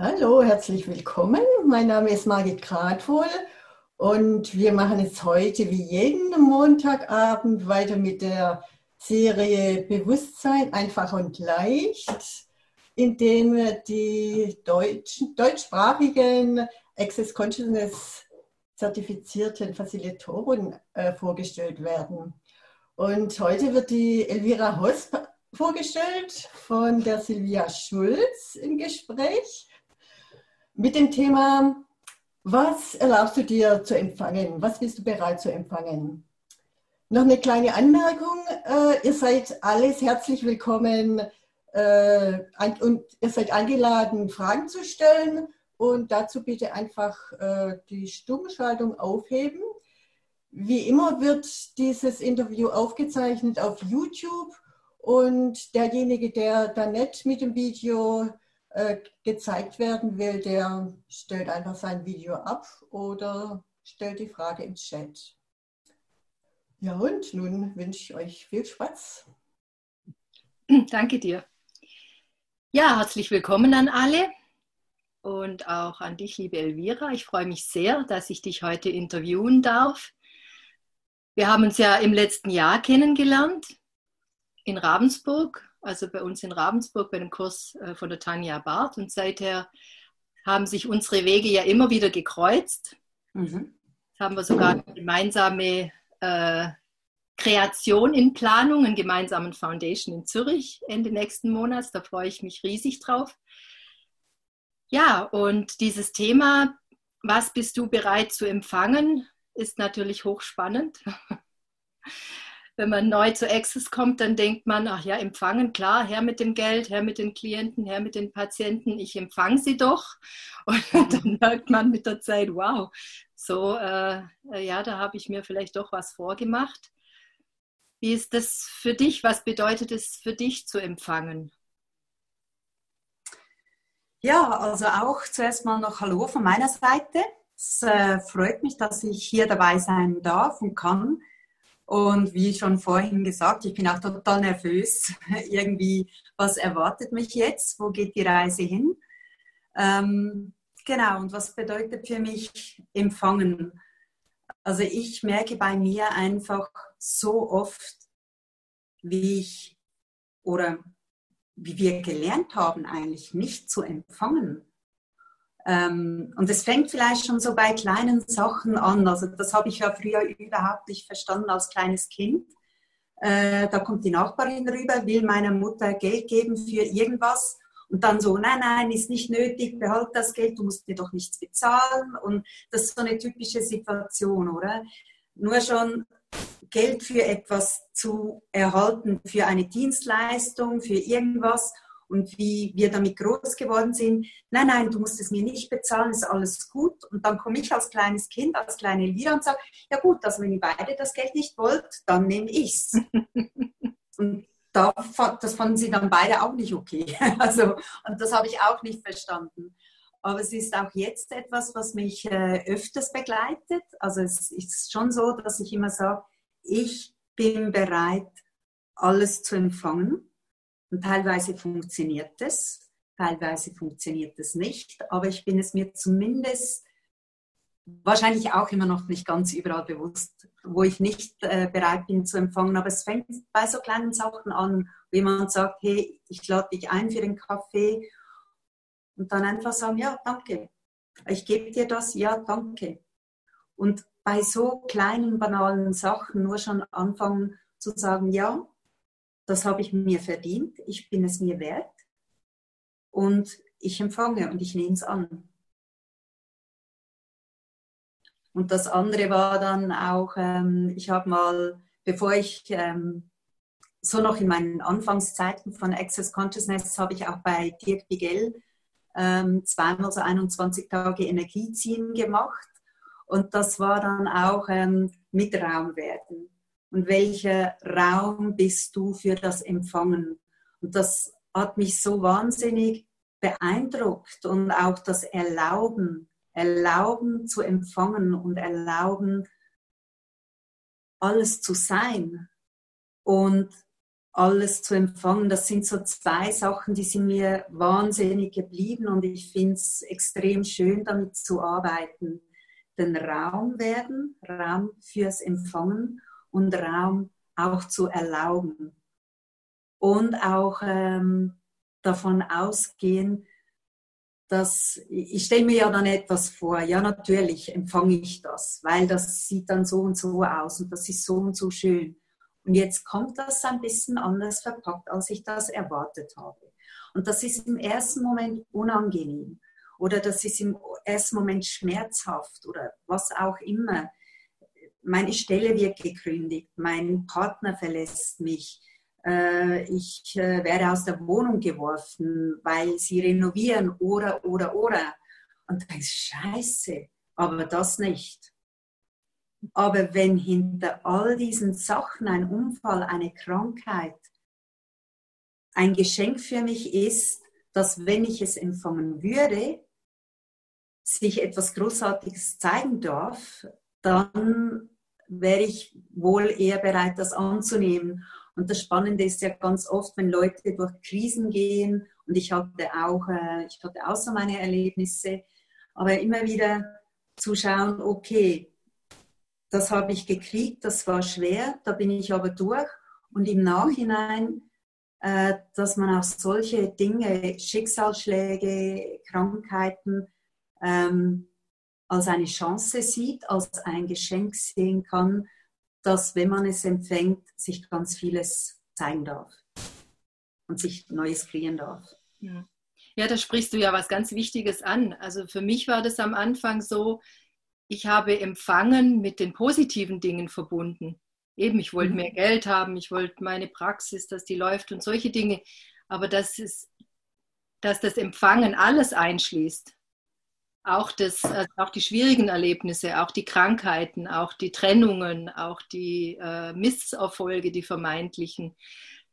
Hallo, herzlich willkommen. Mein Name ist Margit Gradwohl und wir machen es heute wie jeden Montagabend weiter mit der Serie Bewusstsein einfach und leicht, indem die deutschen, deutschsprachigen Access Consciousness zertifizierten Facilitatoren äh, vorgestellt werden. Und heute wird die Elvira Hosp vorgestellt von der Silvia Schulz im Gespräch mit dem Thema, was erlaubst du dir zu empfangen? Was bist du bereit zu empfangen? Noch eine kleine Anmerkung. Äh, ihr seid alles herzlich willkommen äh, und ihr seid eingeladen, Fragen zu stellen. Und dazu bitte einfach äh, die Stummschaltung aufheben. Wie immer wird dieses Interview aufgezeichnet auf YouTube und derjenige, der da nicht mit dem Video äh, gezeigt werden will, der stellt einfach sein Video ab oder stellt die Frage im Chat. Ja, und nun wünsche ich euch viel Spaß. Danke dir. Ja, herzlich willkommen an alle und auch an dich, liebe Elvira. Ich freue mich sehr, dass ich dich heute interviewen darf. Wir haben uns ja im letzten Jahr kennengelernt in Ravensburg also bei uns in Ravensburg bei dem Kurs äh, von der Tanja Barth. Und seither haben sich unsere Wege ja immer wieder gekreuzt. Mhm. Jetzt haben wir sogar eine gemeinsame äh, Kreation in Planung, einen gemeinsamen Foundation in Zürich Ende nächsten Monats. Da freue ich mich riesig drauf. Ja, und dieses Thema, was bist du bereit zu empfangen, ist natürlich hochspannend. wenn man neu zu Access kommt, dann denkt man, ach ja, empfangen, klar, her mit dem Geld, her mit den Klienten, her mit den Patienten, ich empfange sie doch. Und dann merkt man mit der Zeit, wow, so, äh, ja, da habe ich mir vielleicht doch was vorgemacht. Wie ist das für dich? Was bedeutet es für dich zu empfangen? Ja, also auch zuerst mal noch Hallo von meiner Seite. Es äh, freut mich, dass ich hier dabei sein darf und kann. Und wie schon vorhin gesagt, ich bin auch total nervös. Irgendwie, was erwartet mich jetzt? Wo geht die Reise hin? Ähm, genau, und was bedeutet für mich empfangen? Also ich merke bei mir einfach so oft, wie ich oder wie wir gelernt haben, eigentlich nicht zu empfangen. Ähm, und es fängt vielleicht schon so bei kleinen Sachen an. Also das habe ich ja früher überhaupt nicht verstanden als kleines Kind. Äh, da kommt die Nachbarin rüber, will meiner Mutter Geld geben für irgendwas und dann so, nein, nein, ist nicht nötig, behalt das Geld, du musst mir doch nichts bezahlen. Und das ist so eine typische Situation, oder? Nur schon Geld für etwas zu erhalten, für eine Dienstleistung, für irgendwas und wie wir damit groß geworden sind. Nein, nein, du musst es mir nicht bezahlen, ist alles gut. Und dann komme ich als kleines Kind, als kleine Lira und sage, ja gut, also wenn ihr beide das Geld nicht wollt, dann nehme ich's. und da, das fanden sie dann beide auch nicht okay. Also, und das habe ich auch nicht verstanden. Aber es ist auch jetzt etwas, was mich äh, öfters begleitet. Also es ist schon so, dass ich immer sage, ich bin bereit, alles zu empfangen. Und teilweise funktioniert es, teilweise funktioniert es nicht, aber ich bin es mir zumindest wahrscheinlich auch immer noch nicht ganz überall bewusst, wo ich nicht äh, bereit bin zu empfangen. Aber es fängt bei so kleinen Sachen an, wo jemand sagt, hey, ich lade dich ein für den Kaffee und dann einfach sagen, ja, danke. Ich gebe dir das, ja, danke. Und bei so kleinen, banalen Sachen nur schon anfangen zu sagen, ja, das habe ich mir verdient, ich bin es mir wert und ich empfange und ich nehme es an. Und das andere war dann auch, ähm, ich habe mal, bevor ich ähm, so noch in meinen Anfangszeiten von Access Consciousness, habe ich auch bei Dirk Bigel ähm, zweimal so 21 Tage Energieziehen gemacht. Und das war dann auch ähm, mit Raum werden und welcher Raum bist du für das Empfangen. Und das hat mich so wahnsinnig beeindruckt und auch das Erlauben, Erlauben zu empfangen und Erlauben, alles zu sein. Und alles zu empfangen. Das sind so zwei Sachen, die sind mir wahnsinnig geblieben und ich finde es extrem schön, damit zu arbeiten. Den Raum werden, Raum fürs Empfangen und Raum auch zu erlauben. Und auch ähm, davon ausgehen, dass ich stelle mir ja dann etwas vor, ja natürlich empfange ich das, weil das sieht dann so und so aus und das ist so und so schön. Und jetzt kommt das ein bisschen anders verpackt, als ich das erwartet habe. Und das ist im ersten Moment unangenehm oder das ist im ersten Moment schmerzhaft oder was auch immer. Meine Stelle wird gekündigt, mein Partner verlässt mich, äh, ich äh, werde aus der Wohnung geworfen, weil sie renovieren oder, oder, oder. Und dann denkst scheiße, aber das nicht. Aber wenn hinter all diesen Sachen ein Unfall, eine Krankheit, ein Geschenk für mich ist, dass wenn ich es empfangen würde, sich etwas Großartiges zeigen darf, dann wäre ich wohl eher bereit, das anzunehmen. Und das Spannende ist ja ganz oft, wenn Leute durch Krisen gehen, und ich hatte auch, äh, ich hatte auch so meine Erlebnisse, aber immer wieder zu schauen, okay, das habe ich gekriegt, das war schwer, da bin ich aber durch. Und im Nachhinein, äh, dass man auch solche Dinge, Schicksalsschläge, Krankheiten, ähm, als eine Chance sieht, als ein Geschenk sehen kann, dass, wenn man es empfängt, sich ganz vieles zeigen darf und sich Neues kreieren darf. Ja, da sprichst du ja was ganz Wichtiges an. Also für mich war das am Anfang so, ich habe empfangen mit den positiven Dingen verbunden. Eben, ich wollte mhm. mehr Geld haben, ich wollte meine Praxis, dass die läuft und solche Dinge. Aber das ist, dass das Empfangen alles einschließt. Auch, das, also auch die schwierigen Erlebnisse, auch die Krankheiten, auch die Trennungen, auch die äh, Misserfolge, die vermeintlichen.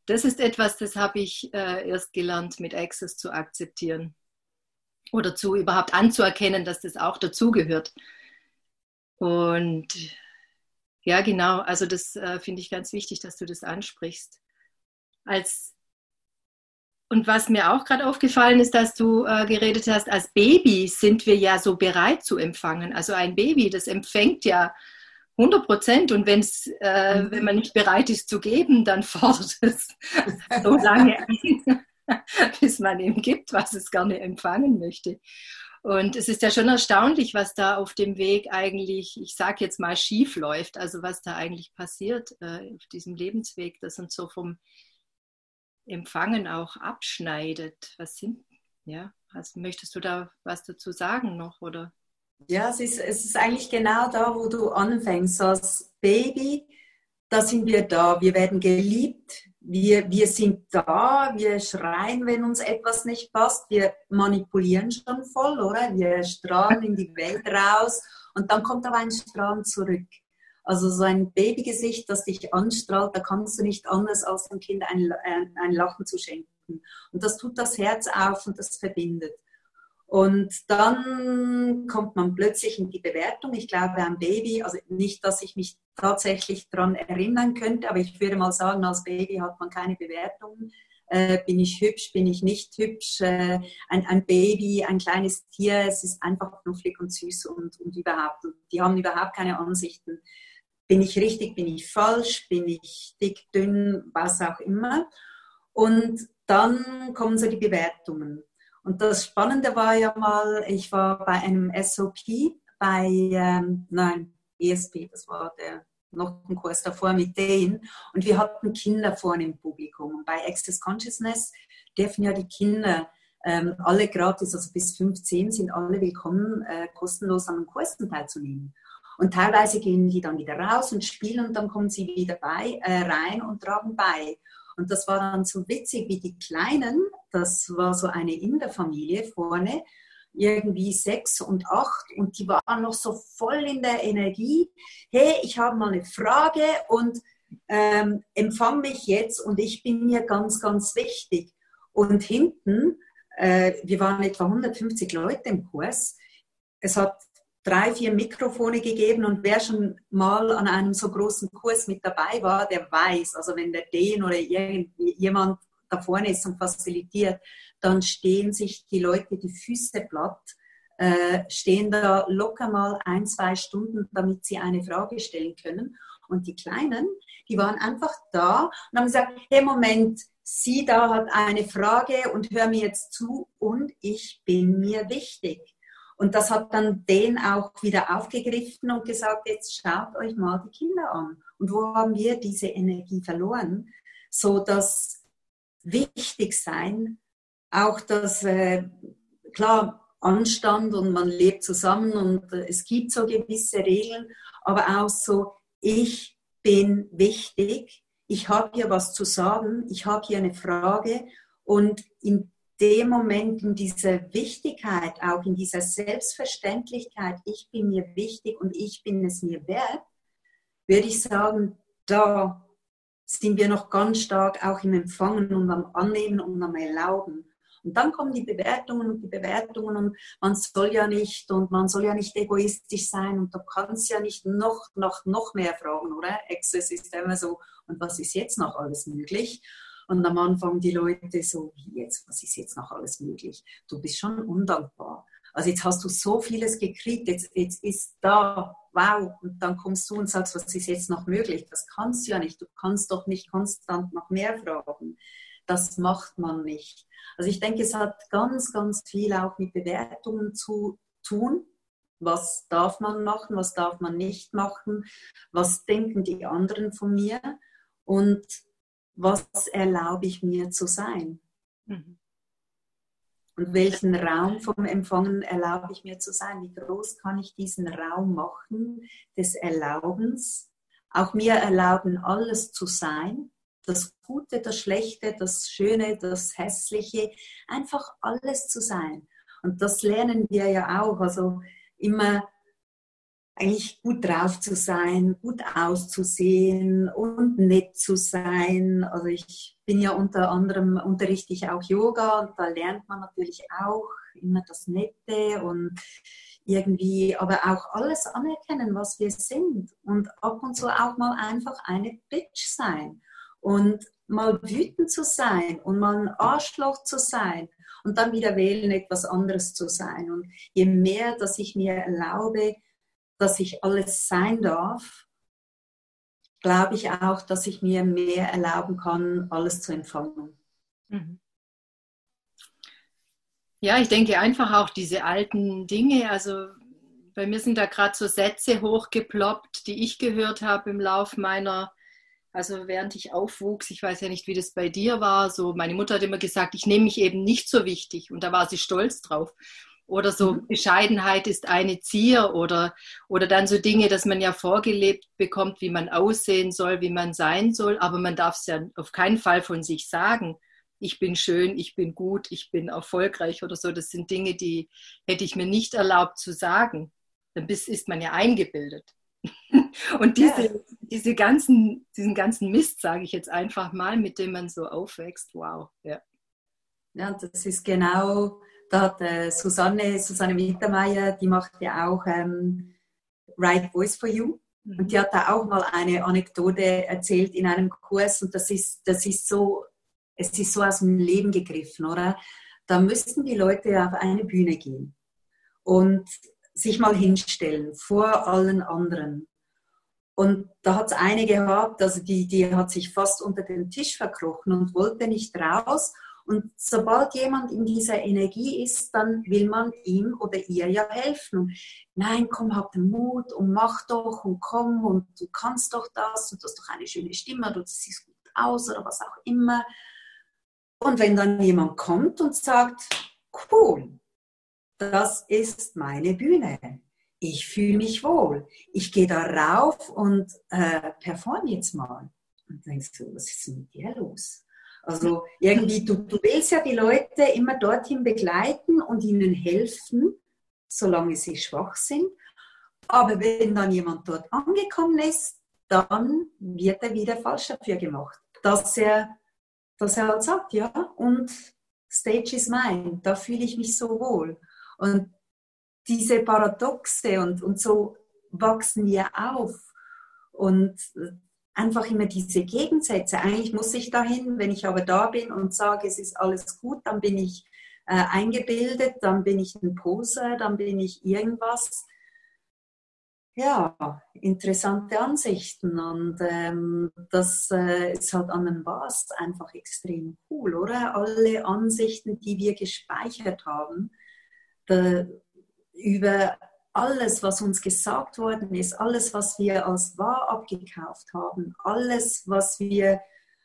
Das ist etwas, das habe ich äh, erst gelernt, mit Access zu akzeptieren oder zu überhaupt anzuerkennen, dass das auch dazugehört. Und ja, genau, also das äh, finde ich ganz wichtig, dass du das ansprichst. Als und was mir auch gerade aufgefallen ist, dass du äh, geredet hast, als Baby sind wir ja so bereit zu empfangen. Also ein Baby, das empfängt ja 100 Prozent und wenn's, äh, mhm. wenn man nicht bereit ist zu geben, dann fordert es so lange ein, bis man ihm gibt, was es gerne empfangen möchte. Und es ist ja schon erstaunlich, was da auf dem Weg eigentlich, ich sage jetzt mal, schief läuft. Also was da eigentlich passiert äh, auf diesem Lebensweg, das uns so vom Empfangen auch abschneidet. Was sind, ja, also möchtest du da was dazu sagen noch, oder? Ja, es ist, es ist eigentlich genau da, wo du anfängst. Als Baby, da sind wir da. Wir werden geliebt, wir, wir sind da, wir schreien, wenn uns etwas nicht passt, wir manipulieren schon voll, oder? Wir strahlen in die Welt raus und dann kommt aber ein Strahlen zurück. Also so ein Babygesicht, das dich anstrahlt, da kannst du nicht anders als dem Kind ein, ein Lachen zu schenken. Und das tut das Herz auf und das verbindet. Und dann kommt man plötzlich in die Bewertung. Ich glaube, ein Baby, also nicht, dass ich mich tatsächlich daran erinnern könnte, aber ich würde mal sagen, als Baby hat man keine Bewertung. Äh, bin ich hübsch, bin ich nicht hübsch? Äh, ein, ein, Baby, ein kleines Tier, es ist einfach knufflig und süß und, und überhaupt. Und die haben überhaupt keine Ansichten. Bin ich richtig, bin ich falsch, bin ich dick, dünn, was auch immer. Und dann kommen so die Bewertungen. Und das Spannende war ja mal, ich war bei einem SOP, bei, ähm, nein, ESP, das war der noch ein Kurs davor mit denen. Und wir hatten Kinder vorne im Publikum. Und bei Access Consciousness dürfen ja die Kinder ähm, alle gratis, also bis 15 sind alle willkommen, äh, kostenlos an den Kursen teilzunehmen. Und teilweise gehen die dann wieder raus und spielen und dann kommen sie wieder bei, äh, rein und tragen bei. Und das war dann so witzig, wie die Kleinen, das war so eine Inderfamilie vorne, irgendwie sechs und acht und die waren noch so voll in der Energie. Hey, ich habe mal eine Frage und ähm, empfang mich jetzt und ich bin mir ganz, ganz wichtig. Und hinten, äh, wir waren etwa 150 Leute im Kurs, es hat drei, vier Mikrofone gegeben und wer schon mal an einem so großen Kurs mit dabei war, der weiß, also wenn der Dean oder jemand da vorne ist und facilitiert, dann stehen sich die Leute die Füße platt, äh, stehen da locker mal ein, zwei Stunden, damit sie eine Frage stellen können. Und die Kleinen, die waren einfach da und haben gesagt, hey Moment, sie da hat eine Frage und hör mir jetzt zu und ich bin mir wichtig. Und das hat dann den auch wieder aufgegriffen und gesagt, jetzt schaut euch mal die Kinder an. Und wo haben wir diese Energie verloren? So dass wichtig sein, auch das, äh, klar, Anstand und man lebt zusammen und äh, es gibt so gewisse Regeln, aber auch so, ich bin wichtig, ich habe hier was zu sagen, ich habe hier eine Frage und in dem Moment, in dieser Wichtigkeit, auch in dieser Selbstverständlichkeit, ich bin mir wichtig und ich bin es mir wert, würde ich sagen, da sind wir noch ganz stark auch im Empfangen und am Annehmen und am Erlauben. Und dann kommen die Bewertungen und die Bewertungen und man soll ja nicht und man soll ja nicht egoistisch sein und du kannst ja nicht noch, noch, noch mehr fragen, oder? Access ist immer so, und was ist jetzt noch alles möglich? Und am Anfang die Leute so, jetzt, was ist jetzt noch alles möglich? Du bist schon undankbar. Also jetzt hast du so vieles gekriegt, jetzt, jetzt ist da, wow, und dann kommst du und sagst, was ist jetzt noch möglich? Das kannst du ja nicht. Du kannst doch nicht konstant noch mehr fragen. Das macht man nicht. Also ich denke, es hat ganz, ganz viel auch mit Bewertungen zu tun. Was darf man machen, was darf man nicht machen? Was denken die anderen von mir? Und was erlaube ich mir zu sein? Mhm. Und welchen Raum vom Empfangen erlaube ich mir zu sein? Wie groß kann ich diesen Raum machen des Erlaubens? Auch mir erlauben, alles zu sein. Das Gute, das Schlechte, das Schöne, das Hässliche. Einfach alles zu sein. Und das lernen wir ja auch. Also immer eigentlich gut drauf zu sein, gut auszusehen und nett zu sein. Also ich bin ja unter anderem unterrichte ich auch Yoga und da lernt man natürlich auch immer das Nette und irgendwie, aber auch alles anerkennen, was wir sind und ab und zu auch mal einfach eine Bitch sein und mal wütend zu sein und mal ein Arschloch zu sein und dann wieder wählen, etwas anderes zu sein. Und je mehr, dass ich mir erlaube, dass ich alles sein darf, glaube ich auch, dass ich mir mehr erlauben kann, alles zu empfangen. Mhm. Ja, ich denke einfach auch diese alten Dinge, also bei mir sind da gerade so Sätze hochgeploppt, die ich gehört habe im Lauf meiner, also während ich aufwuchs, ich weiß ja nicht, wie das bei dir war, so meine Mutter hat immer gesagt, ich nehme mich eben nicht so wichtig und da war sie stolz drauf. Oder so mhm. Bescheidenheit ist eine Zier oder, oder dann so Dinge, dass man ja vorgelebt bekommt, wie man aussehen soll, wie man sein soll, aber man darf es ja auf keinen Fall von sich sagen. Ich bin schön, ich bin gut, ich bin erfolgreich oder so. Das sind Dinge, die hätte ich mir nicht erlaubt zu sagen. Dann ist man ja eingebildet. Und diese, ja. diese ganzen, diesen ganzen Mist, sage ich jetzt einfach mal, mit dem man so aufwächst, wow. Ja, ja das ist genau da hat äh, Susanne, Susanne Mittermeier, die macht ja auch ähm, Right Voice for You. Mhm. Und die hat da auch mal eine Anekdote erzählt in einem Kurs und das ist, das ist so, es ist so aus dem Leben gegriffen, oder? Da müssten die Leute auf eine Bühne gehen und sich mal hinstellen vor allen anderen. Und da hat es eine gehabt, also die, die hat sich fast unter den Tisch verkrochen und wollte nicht raus. Und sobald jemand in dieser Energie ist, dann will man ihm oder ihr ja helfen. Nein, komm, hab den Mut und mach doch und komm und du kannst doch das und du hast doch eine schöne Stimme oder du siehst gut aus oder was auch immer. Und wenn dann jemand kommt und sagt, cool, das ist meine Bühne. Ich fühle mich wohl. Ich gehe da rauf und äh, perform jetzt mal. Und denkst du, was ist mit dir los? Also irgendwie, du, du willst ja die Leute immer dorthin begleiten und ihnen helfen, solange sie schwach sind. Aber wenn dann jemand dort angekommen ist, dann wird er wieder falsch dafür gemacht. Dass er, dass er halt sagt, ja, und Stage is mine, da fühle ich mich so wohl. Und diese Paradoxe und, und so wachsen wir auf. Und einfach immer diese Gegensätze. Eigentlich muss ich dahin, wenn ich aber da bin und sage, es ist alles gut, dann bin ich äh, eingebildet, dann bin ich ein Poser, dann bin ich irgendwas. Ja, interessante Ansichten und ähm, das äh, ist halt an den Bars einfach extrem cool, oder? Alle Ansichten, die wir gespeichert haben, da, über alles, was uns gesagt worden ist, alles, was wir als wahr abgekauft haben, alles, was wir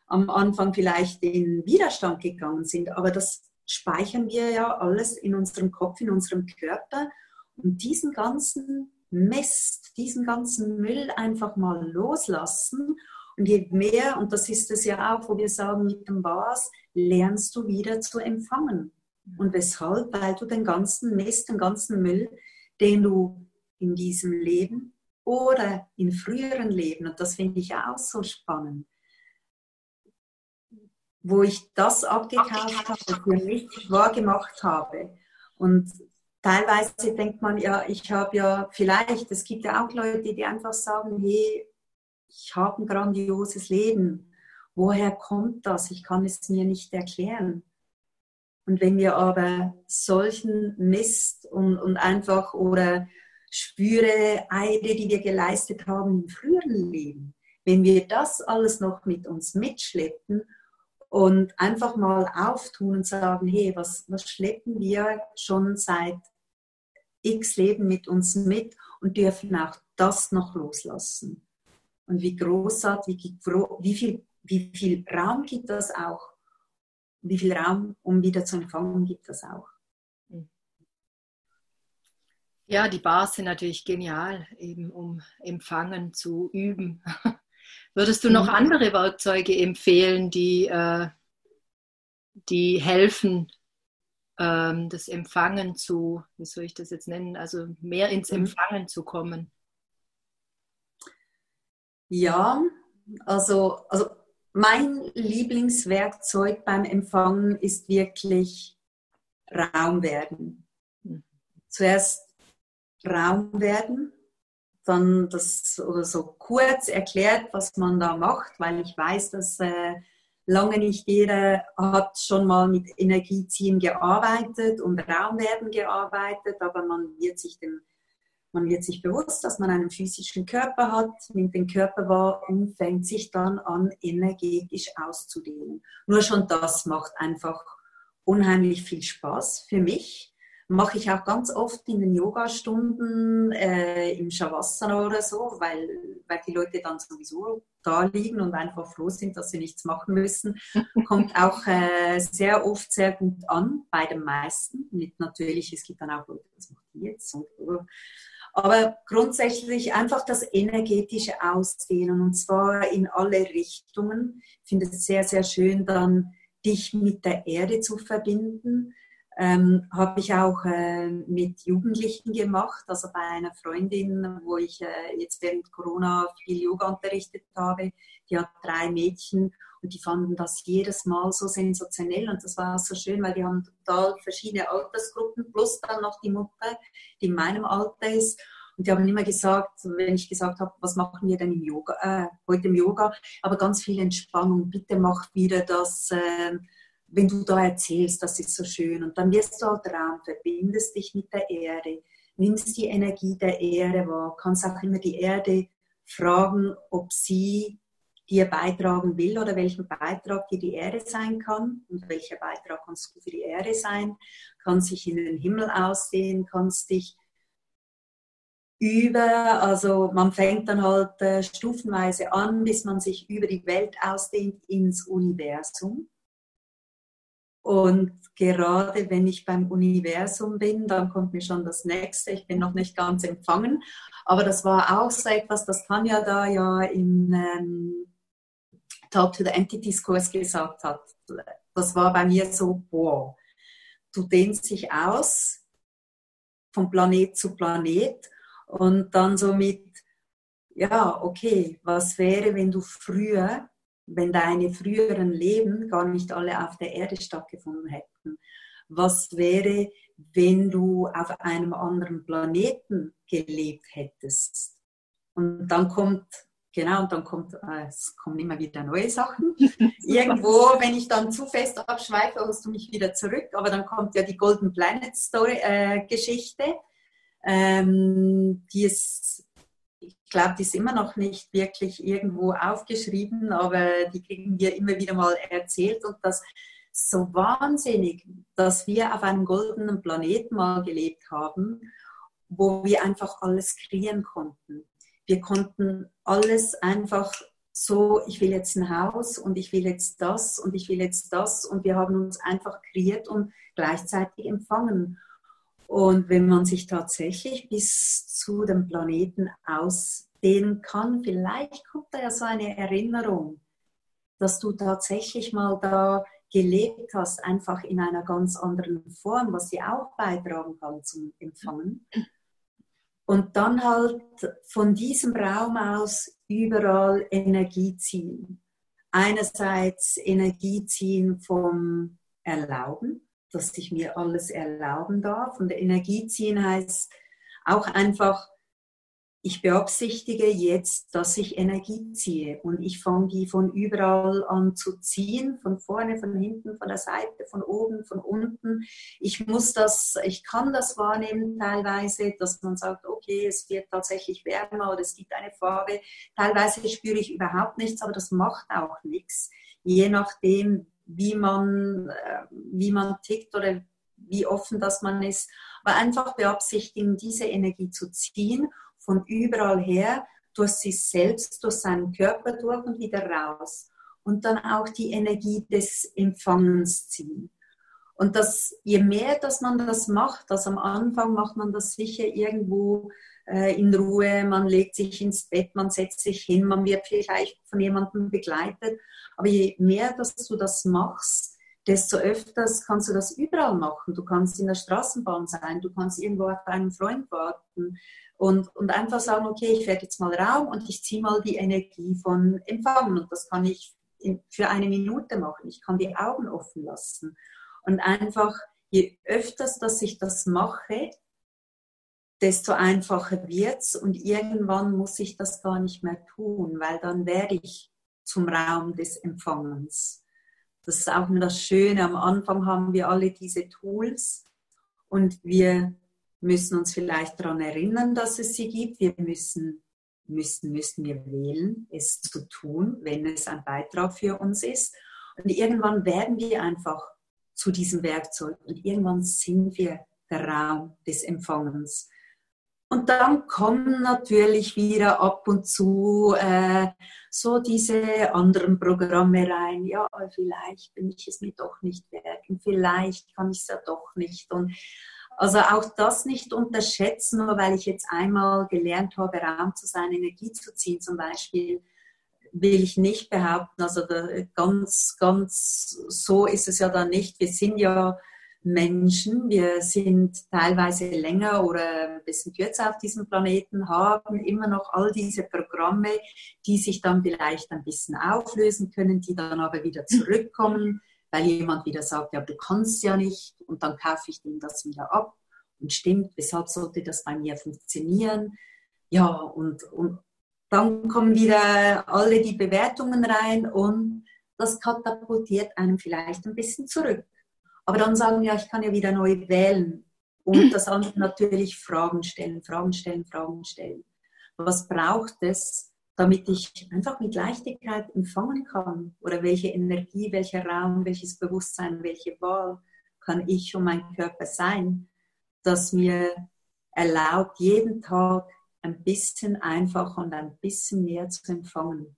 am Anfang vielleicht in Widerstand gegangen sind, aber das speichern wir ja alles in unserem Kopf, in unserem Körper. Und diesen ganzen Mist, diesen ganzen Müll einfach mal loslassen. Und je mehr, und das ist es ja auch, wo wir sagen, mit dem Was, lernst du wieder zu empfangen. Und weshalb? Weil du den ganzen Mist, den ganzen Müll, den du in diesem Leben oder in früheren Leben, und das finde ich auch so spannend, wo ich das abgekauft habe, für mich wahrgemacht habe. Und teilweise denkt man, ja, ich habe ja vielleicht, es gibt ja auch Leute, die einfach sagen, hey, ich habe ein grandioses Leben. Woher kommt das? Ich kann es mir nicht erklären. Und wenn wir aber solchen Mist und, und einfach oder spüre Eide, die wir geleistet haben im früheren Leben, wenn wir das alles noch mit uns mitschleppen und einfach mal auftun und sagen, hey, was, was schleppen wir schon seit x Leben mit uns mit und dürfen auch das noch loslassen. Und wie großartig, wie, viel, wie viel Raum gibt das auch wie viel Raum, um wieder zu empfangen, gibt das auch. Ja, die Bars sind natürlich genial, eben um Empfangen zu üben. Würdest du noch mhm. andere Werkzeuge empfehlen, die, äh, die helfen, ähm, das Empfangen zu, wie soll ich das jetzt nennen, also mehr ins mhm. Empfangen zu kommen? Ja, also, also mein Lieblingswerkzeug beim Empfangen ist wirklich Raum werden. Zuerst Raum werden, dann das oder so kurz erklärt, was man da macht, weil ich weiß, dass äh, lange nicht jeder hat schon mal mit Energieziehen gearbeitet und Raum werden gearbeitet, aber man wird sich dem man wird sich bewusst, dass man einen physischen Körper hat, nimmt den Körper wahr und fängt sich dann an, energetisch auszudehnen. Nur schon das macht einfach unheimlich viel Spaß für mich. Mache ich auch ganz oft in den Yoga-Stunden äh, im Shavasana oder so, weil, weil die Leute dann sowieso da liegen und einfach froh sind, dass sie nichts machen müssen. Kommt auch äh, sehr oft sehr gut an bei den meisten. Mit natürlich, es gibt dann auch Leute, das macht die jetzt. Und, aber grundsätzlich einfach das energetische Ausdehnen und zwar in alle Richtungen. Ich finde es sehr, sehr schön, dann dich mit der Erde zu verbinden. Ähm, habe ich auch äh, mit Jugendlichen gemacht, also bei einer Freundin, wo ich äh, jetzt während Corona viel Yoga unterrichtet habe. Die hat drei Mädchen und die fanden das jedes Mal so sensationell und das war so schön, weil die haben total verschiedene Altersgruppen plus dann noch die Mutter, die in meinem Alter ist. Und die haben immer gesagt, wenn ich gesagt habe, was machen wir denn im Yoga, äh, heute im Yoga, aber ganz viel Entspannung, bitte mach wieder das, äh, wenn du da erzählst, das ist so schön. Und dann wirst du halt Raum, verbindest dich mit der Erde, nimmst die Energie der Erde wahr, kannst auch immer die Erde fragen, ob sie dir beitragen will oder welchen Beitrag dir die Erde sein kann und welcher Beitrag kannst du für die Erde sein, kannst dich in den Himmel aussehen, kannst dich über, also man fängt dann halt äh, stufenweise an, bis man sich über die Welt ausdehnt ins Universum. Und gerade wenn ich beim Universum bin, dann kommt mir schon das nächste. Ich bin noch nicht ganz empfangen. Aber das war auch so etwas, das Tanja da ja im ähm, Talk to the Entities Kurs gesagt hat. Das war bei mir so, wow, du dehnst dich aus von Planet zu Planet und dann so mit, ja, okay, was wäre, wenn du früher, wenn deine früheren Leben gar nicht alle auf der Erde stattgefunden hätten? was wäre, wenn du auf einem anderen Planeten gelebt hättest. Und dann kommt, genau, und dann kommt, äh, es kommen immer wieder neue Sachen. Irgendwo, wenn ich dann zu fest abschweife, holst du mich wieder zurück. Aber dann kommt ja die Golden Planet Story äh, Geschichte, ähm, die ist, ich glaube, die ist immer noch nicht wirklich irgendwo aufgeschrieben, aber die kriegen wir immer wieder mal erzählt und das so wahnsinnig, dass wir auf einem goldenen Planeten mal gelebt haben, wo wir einfach alles kreieren konnten. Wir konnten alles einfach so, ich will jetzt ein Haus und ich will jetzt das und ich will jetzt das und wir haben uns einfach kreiert und gleichzeitig empfangen. Und wenn man sich tatsächlich bis zu dem Planeten ausdehnen kann, vielleicht kommt da ja so eine Erinnerung, dass du tatsächlich mal da gelebt hast, einfach in einer ganz anderen Form, was sie auch beitragen kann zum Empfangen. Und dann halt von diesem Raum aus überall Energie ziehen. Einerseits Energie ziehen vom Erlauben, dass ich mir alles erlauben darf. Und Energie ziehen heißt auch einfach ich beabsichtige jetzt, dass ich Energie ziehe und ich fange die von überall an zu ziehen, von vorne, von hinten, von der Seite, von oben, von unten. Ich muss das, ich kann das wahrnehmen teilweise, dass man sagt, okay, es wird tatsächlich wärmer oder es gibt eine Farbe. Teilweise spüre ich überhaupt nichts, aber das macht auch nichts, je nachdem, wie man, äh, wie man tickt oder wie offen das man ist. Aber einfach beabsichtigen, diese Energie zu ziehen von überall her, durch sich selbst, durch seinen Körper durch und wieder raus. Und dann auch die Energie des Empfangens ziehen. Und das, je mehr, dass man das macht, also am Anfang macht man das sicher irgendwo äh, in Ruhe, man legt sich ins Bett, man setzt sich hin, man wird vielleicht von jemandem begleitet. Aber je mehr, dass du das machst, desto öfters kannst du das überall machen. Du kannst in der Straßenbahn sein, du kannst irgendwo auf einen Freund warten, und, und einfach sagen, okay, ich werde jetzt mal Raum und ich ziehe mal die Energie von Empfangen. Und das kann ich in, für eine Minute machen. Ich kann die Augen offen lassen. Und einfach, je öfters, dass ich das mache, desto einfacher wird es und irgendwann muss ich das gar nicht mehr tun, weil dann werde ich zum Raum des Empfangens. Das ist auch nur das Schöne. Am Anfang haben wir alle diese Tools und wir müssen uns vielleicht daran erinnern, dass es sie gibt. Wir müssen, müssen, müssen wir wählen, es zu tun, wenn es ein Beitrag für uns ist. Und irgendwann werden wir einfach zu diesem Werkzeug und irgendwann sind wir der Raum des Empfangens. Und dann kommen natürlich wieder ab und zu äh, so diese anderen Programme rein. Ja, vielleicht bin ich es mir doch nicht wert und vielleicht kann ich es ja doch nicht. Und also auch das nicht unterschätzen, nur weil ich jetzt einmal gelernt habe, Raum zu sein, Energie zu ziehen zum Beispiel, will ich nicht behaupten. Also ganz, ganz so ist es ja dann nicht. Wir sind ja Menschen, wir sind teilweise länger oder ein bisschen kürzer auf diesem Planeten, haben immer noch all diese Programme, die sich dann vielleicht ein bisschen auflösen können, die dann aber wieder zurückkommen weil jemand wieder sagt, ja, du kannst ja nicht und dann kaufe ich dem das wieder ab und stimmt, weshalb sollte das bei mir funktionieren? Ja, und, und dann kommen wieder alle die Bewertungen rein und das katapultiert einem vielleicht ein bisschen zurück. Aber dann sagen ja, ich kann ja wieder neu wählen und das andere natürlich Fragen stellen, Fragen stellen, Fragen stellen. Was braucht es, damit ich einfach mit Leichtigkeit empfangen kann. Oder welche Energie, welcher Raum, welches Bewusstsein, welche Wahl kann ich und mein Körper sein, das mir erlaubt, jeden Tag ein bisschen einfacher und ein bisschen mehr zu empfangen.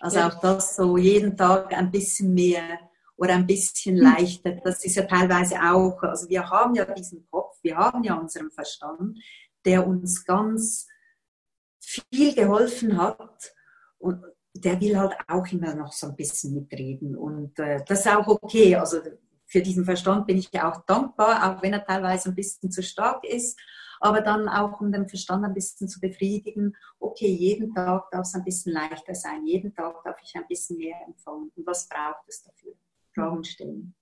Also auch das so jeden Tag ein bisschen mehr oder ein bisschen leichter. Das ist ja teilweise auch, also wir haben ja diesen Kopf, wir haben ja unseren Verstand, der uns ganz viel geholfen hat. Und der will halt auch immer noch so ein bisschen mitreden. Und äh, das ist auch okay. Also für diesen Verstand bin ich ja auch dankbar, auch wenn er teilweise ein bisschen zu stark ist. Aber dann auch, um den Verstand ein bisschen zu befriedigen, okay, jeden Tag darf es ein bisschen leichter sein, jeden Tag darf ich ein bisschen mehr empfangen. Und was braucht es dafür? Fragen stellen.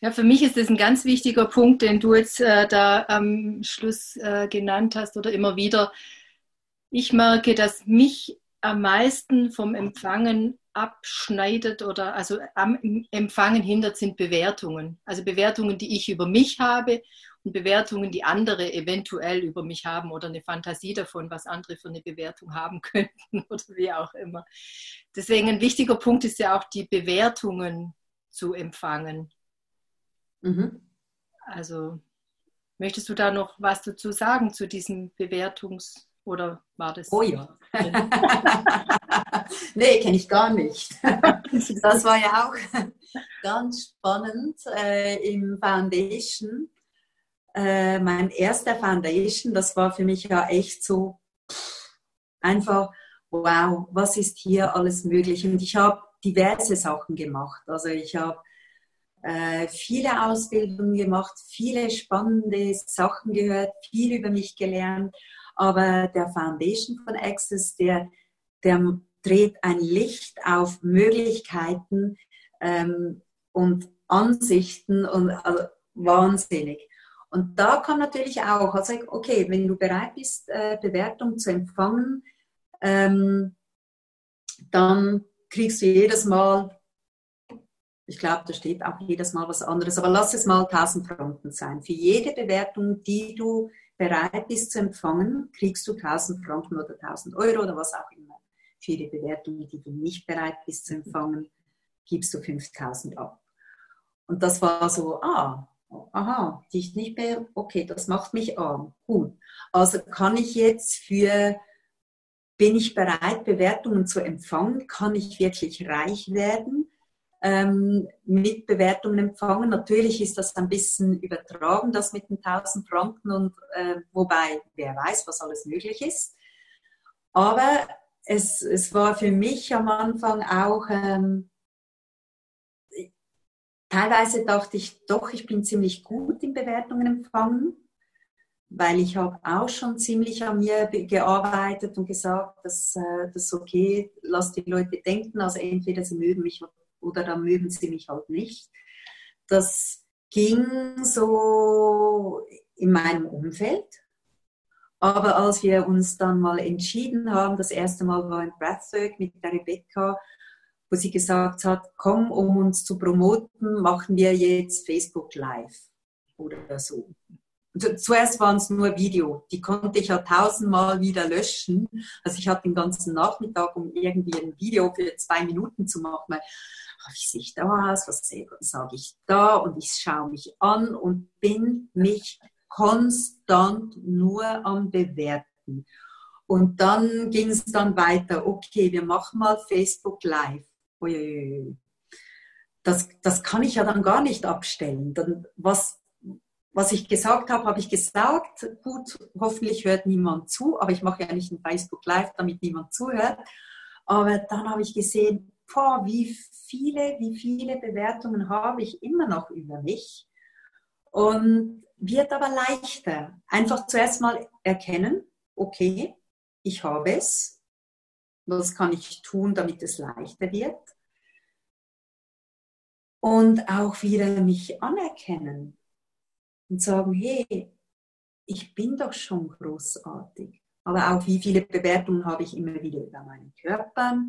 Ja, für mich ist das ein ganz wichtiger Punkt, den du jetzt äh, da am Schluss äh, genannt hast oder immer wieder. Ich merke, dass mich am meisten vom Empfangen abschneidet oder also am Empfangen hindert, sind Bewertungen. Also Bewertungen, die ich über mich habe und Bewertungen, die andere eventuell über mich haben oder eine Fantasie davon, was andere für eine Bewertung haben könnten oder wie auch immer. Deswegen ein wichtiger Punkt ist ja auch die Bewertungen zu empfangen. Mhm. Also möchtest du da noch was dazu sagen zu diesem Bewertungs- oder war das? Oh ja. nee, kenne ich gar nicht. Das war ja auch ganz spannend äh, im Foundation. Äh, mein erster Foundation, das war für mich ja echt so einfach, wow, was ist hier alles möglich? Und ich habe diverse Sachen gemacht. Also ich habe äh, viele Ausbildungen gemacht, viele spannende Sachen gehört, viel über mich gelernt. Aber der Foundation von Access, der, der dreht ein Licht auf Möglichkeiten ähm, und Ansichten und also, wahnsinnig. Und da kann natürlich auch, also okay, wenn du bereit bist, äh, Bewertung zu empfangen, ähm, dann kriegst du jedes Mal ich glaube, da steht auch jedes Mal was anderes, aber lass es mal 1000 Franken sein. Für jede Bewertung, die du bereit bist zu empfangen, kriegst du 1000 Franken oder 1000 Euro oder was auch immer. Für jede Bewertung, die du nicht bereit bist zu empfangen, gibst du 5000 ab. Und das war so, ah, aha, die ich nicht mehr, okay, das macht mich arm. Gut. Also kann ich jetzt für, bin ich bereit, Bewertungen zu empfangen? Kann ich wirklich reich werden? Ähm, mit Bewertungen empfangen. Natürlich ist das ein bisschen übertragen, das mit den 1000 Franken und äh, wobei wer weiß, was alles möglich ist. Aber es, es war für mich am Anfang auch, ähm, teilweise dachte ich doch, ich bin ziemlich gut in Bewertungen empfangen, weil ich habe auch schon ziemlich an mir gearbeitet und gesagt, dass äh, das okay, lass die Leute denken, also entweder sie mögen mich oder dann mögen sie mich halt nicht. Das ging so in meinem Umfeld. Aber als wir uns dann mal entschieden haben, das erste Mal war in Breathwork mit der Rebecca, wo sie gesagt hat, komm, um uns zu promoten, machen wir jetzt Facebook Live oder so. Zuerst waren es nur Video, die konnte ich ja tausendmal wieder löschen. Also ich hatte den ganzen Nachmittag, um irgendwie ein Video für zwei Minuten zu machen wie sehe ich da aus, was sage ich da und ich schaue mich an und bin mich konstant nur am Bewerten. Und dann ging es dann weiter, okay, wir machen mal Facebook Live. Das, das kann ich ja dann gar nicht abstellen. Dann, was, was ich gesagt habe, habe ich gesagt. Gut, hoffentlich hört niemand zu, aber ich mache ja nicht ein Facebook Live, damit niemand zuhört. Aber dann habe ich gesehen, boah, wie viele, wie viele Bewertungen habe ich immer noch über mich. Und wird aber leichter. Einfach zuerst mal erkennen, okay, ich habe es. Was kann ich tun, damit es leichter wird? Und auch wieder mich anerkennen und sagen, hey, ich bin doch schon großartig. Aber auch wie viele Bewertungen habe ich immer wieder über meinen Körper,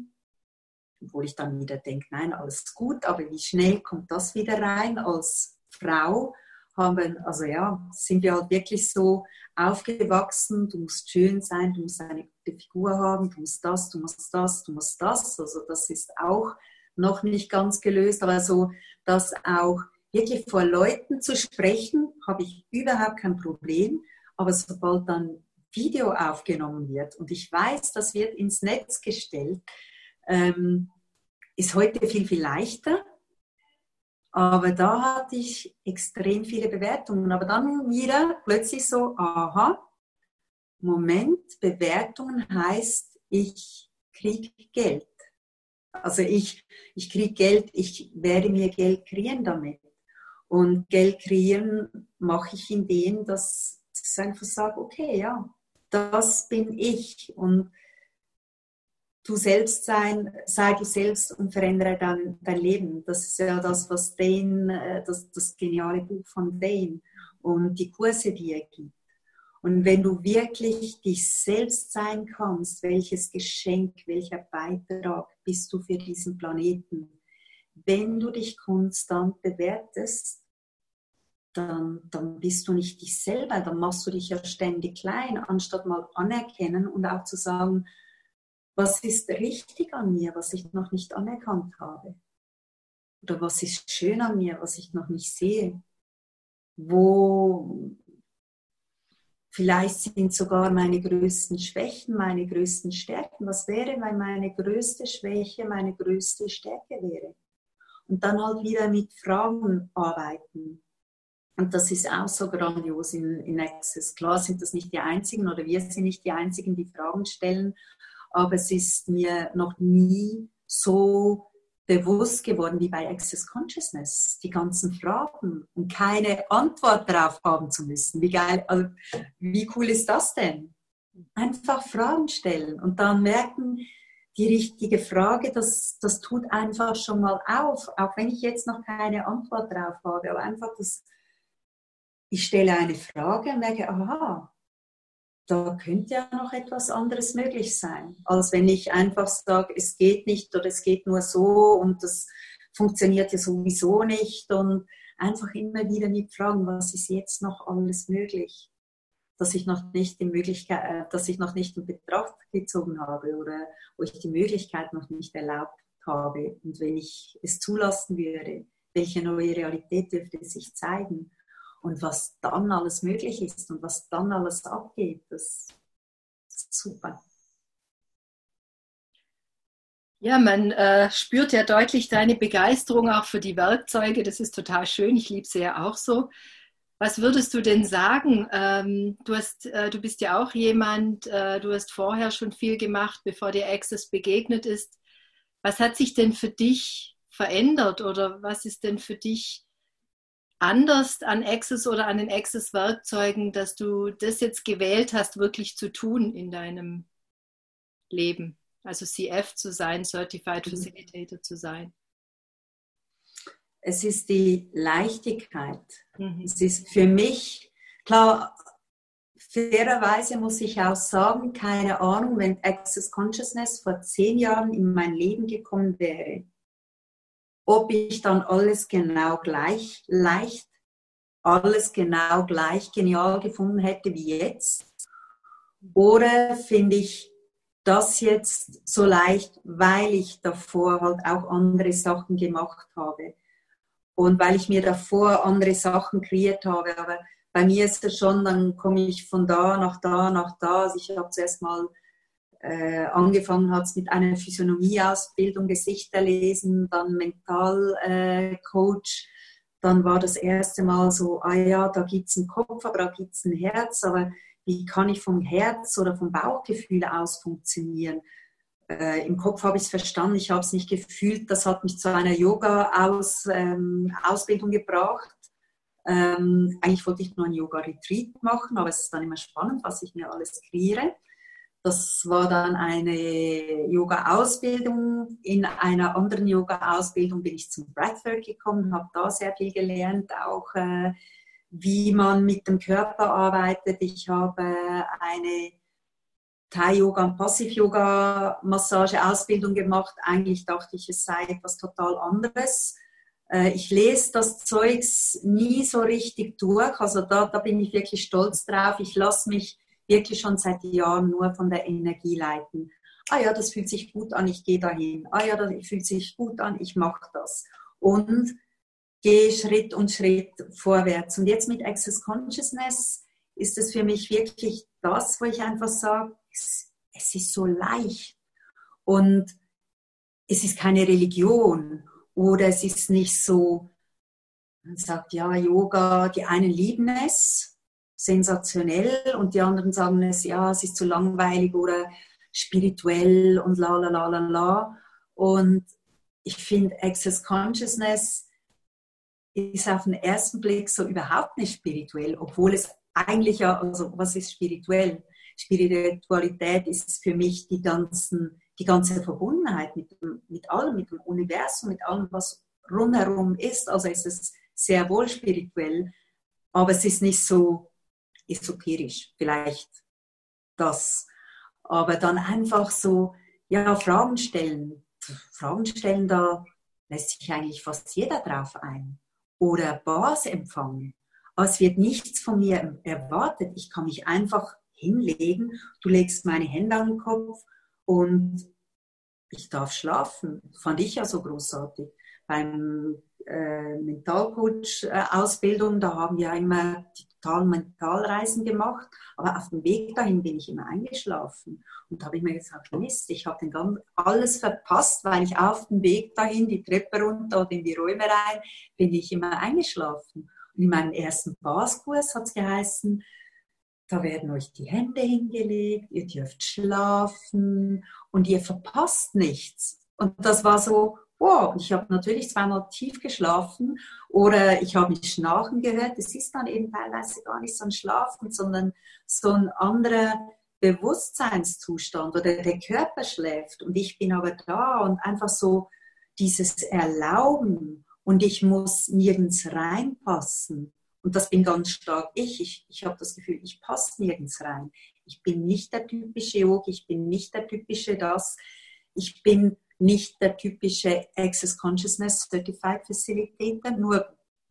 obwohl ich dann wieder denke, nein, alles gut, aber wie schnell kommt das wieder rein als Frau? Haben, also ja, sind wir halt wirklich so aufgewachsen, du musst schön sein, du musst eine gute Figur haben, du musst das, du musst das, du musst das. Also das ist auch noch nicht ganz gelöst, aber so, dass auch wirklich vor Leuten zu sprechen, habe ich überhaupt kein Problem. Aber sobald dann Video aufgenommen wird und ich weiß, das wird ins Netz gestellt, ähm, ist heute viel, viel leichter. Aber da hatte ich extrem viele Bewertungen. Aber dann wieder plötzlich so, aha, Moment, Bewertungen heißt, ich kriege Geld. Also ich, ich kriege Geld, ich werde mir Geld kreieren damit. Und Geld kreieren mache ich indem, dass ich einfach sage, okay, ja, das bin ich. Und du selbst sein, sei du selbst und verändere dein, dein Leben. Das ist ja das, was Dane, äh, das, das geniale Buch von Dane und die Kurse, die er gibt. Und wenn du wirklich dich selbst sein kannst, welches Geschenk, welcher Beitrag bist du für diesen Planeten? Wenn du dich konstant bewertest, dann, dann bist du nicht dich selber, dann machst du dich ja ständig klein, anstatt mal anerkennen und auch zu sagen, was ist richtig an mir, was ich noch nicht anerkannt habe? Oder was ist schön an mir, was ich noch nicht sehe? Wo vielleicht sind sogar meine größten Schwächen, meine größten Stärken. Was wäre, wenn meine größte Schwäche meine größte Stärke wäre? Und dann halt wieder mit Fragen arbeiten. Und das ist auch so grandios in, in Access. Klar sind das nicht die Einzigen oder wir sind nicht die Einzigen, die Fragen stellen, aber es ist mir noch nie so bewusst geworden wie bei Access Consciousness. Die ganzen Fragen und keine Antwort darauf haben zu müssen. Wie geil, also, wie cool ist das denn? Einfach Fragen stellen und dann merken, die richtige Frage, das, das tut einfach schon mal auf, auch wenn ich jetzt noch keine Antwort darauf habe, aber einfach das, ich stelle eine Frage und merke, aha, da könnte ja noch etwas anderes möglich sein, als wenn ich einfach sage, es geht nicht oder es geht nur so und das funktioniert ja sowieso nicht und einfach immer wieder mit fragen, was ist jetzt noch alles möglich, dass ich noch nicht die Möglichkeit, äh, dass ich noch nicht in Betracht gezogen habe oder wo ich die Möglichkeit noch nicht erlaubt habe. Und wenn ich es zulassen würde, welche neue Realität dürfte sich zeigen und was dann alles möglich ist und was dann alles abgeht, das ist super. Ja, man äh, spürt ja deutlich deine Begeisterung auch für die Werkzeuge. Das ist total schön. Ich liebe sie ja auch so. Was würdest du denn sagen? Ähm, du, hast, äh, du bist ja auch jemand, äh, du hast vorher schon viel gemacht, bevor dir Access begegnet ist. Was hat sich denn für dich verändert oder was ist denn für dich anders an Access oder an den Access-Werkzeugen, dass du das jetzt gewählt hast, wirklich zu tun in deinem Leben? Also CF zu sein, Certified mhm. Facilitator zu sein. Es ist die Leichtigkeit. Mhm. Es ist für mich, klar, fairerweise muss ich auch sagen, keine Ahnung, wenn Access Consciousness vor zehn Jahren in mein Leben gekommen wäre, ob ich dann alles genau gleich leicht, alles genau gleich genial gefunden hätte wie jetzt. Oder finde ich das jetzt so leicht, weil ich davor halt auch andere Sachen gemacht habe. Und weil ich mir davor andere Sachen kreiert habe. Aber bei mir ist es schon, dann komme ich von da nach da nach da. Also ich habe zuerst mal äh, angefangen hat mit einer Physiognomieausbildung, Gesichter lesen, dann Mentalcoach. Äh, dann war das erste Mal so, ah ja, da gibt es einen Kopf, aber da gibt es ein Herz, aber wie kann ich vom Herz oder vom Bauchgefühl aus funktionieren? Äh, Im Kopf habe ich es verstanden, ich habe es nicht gefühlt. Das hat mich zu einer Yoga-Ausbildung ähm, gebracht. Ähm, eigentlich wollte ich nur ein Yoga-Retreat machen, aber es ist dann immer spannend, was ich mir alles kreiere. Das war dann eine Yoga-Ausbildung. In einer anderen Yoga-Ausbildung bin ich zum Breathwork gekommen, habe da sehr viel gelernt, auch äh, wie man mit dem Körper arbeitet. Ich habe eine Thai-Yoga und Passiv-Yoga-Massage-Ausbildung gemacht. Eigentlich dachte ich, es sei etwas total anderes. Äh, ich lese das Zeugs nie so richtig durch. Also da, da bin ich wirklich stolz drauf. Ich lasse mich wirklich schon seit Jahren nur von der Energie leiten. Ah ja, das fühlt sich gut an, ich gehe dahin. Ah ja, das fühlt sich gut an, ich mache das. Und gehe Schritt und Schritt vorwärts. Und jetzt mit Access Consciousness ist es für mich wirklich das, wo ich einfach sage, es, es ist so leicht. Und es ist keine Religion oder es ist nicht so, man sagt, ja, Yoga, die einen lieben es sensationell und die anderen sagen es, ja, es ist zu langweilig oder spirituell und la la la la la. Und ich finde, Access Consciousness ist auf den ersten Blick so überhaupt nicht spirituell, obwohl es eigentlich ja, also was ist spirituell? Spiritualität ist für mich die ganzen die ganze Verbundenheit mit, mit allem, mit dem Universum, mit allem, was rundherum ist. Also es ist sehr wohl spirituell, aber es ist nicht so esoterisch, vielleicht das. Aber dann einfach so, ja, Fragen stellen. Fragen stellen, da lässt sich eigentlich fast jeder drauf ein. Oder Bars empfangen. Es wird nichts von mir erwartet. Ich kann mich einfach hinlegen. Du legst meine Hände an den Kopf und ich darf schlafen. Fand ich ja so großartig. Beim äh, Mentalcoach-Ausbildung, da haben wir immer die totalen Mentalreisen gemacht, aber auf dem Weg dahin bin ich immer eingeschlafen. Und da habe ich mir gesagt, Mist, ich habe alles verpasst, weil ich auf dem Weg dahin, die Treppe runter oder in die Räume rein, bin ich immer eingeschlafen. Und in meinem ersten Baskurs hat es geheißen, da werden euch die Hände hingelegt, ihr dürft schlafen und ihr verpasst nichts. Und das war so, wow, ich habe natürlich zweimal tief geschlafen oder ich habe mich schnarchen gehört. Es ist dann eben teilweise gar nicht so ein Schlafen, sondern so ein anderer Bewusstseinszustand oder der Körper schläft und ich bin aber da und einfach so dieses Erlauben und ich muss nirgends reinpassen. Und das bin ganz stark ich. Ich, ich habe das Gefühl, ich passe nirgends rein. Ich bin nicht der typische Yogi, ich bin nicht der typische das. Ich bin nicht der typische Access Consciousness Certified Facilitator, nur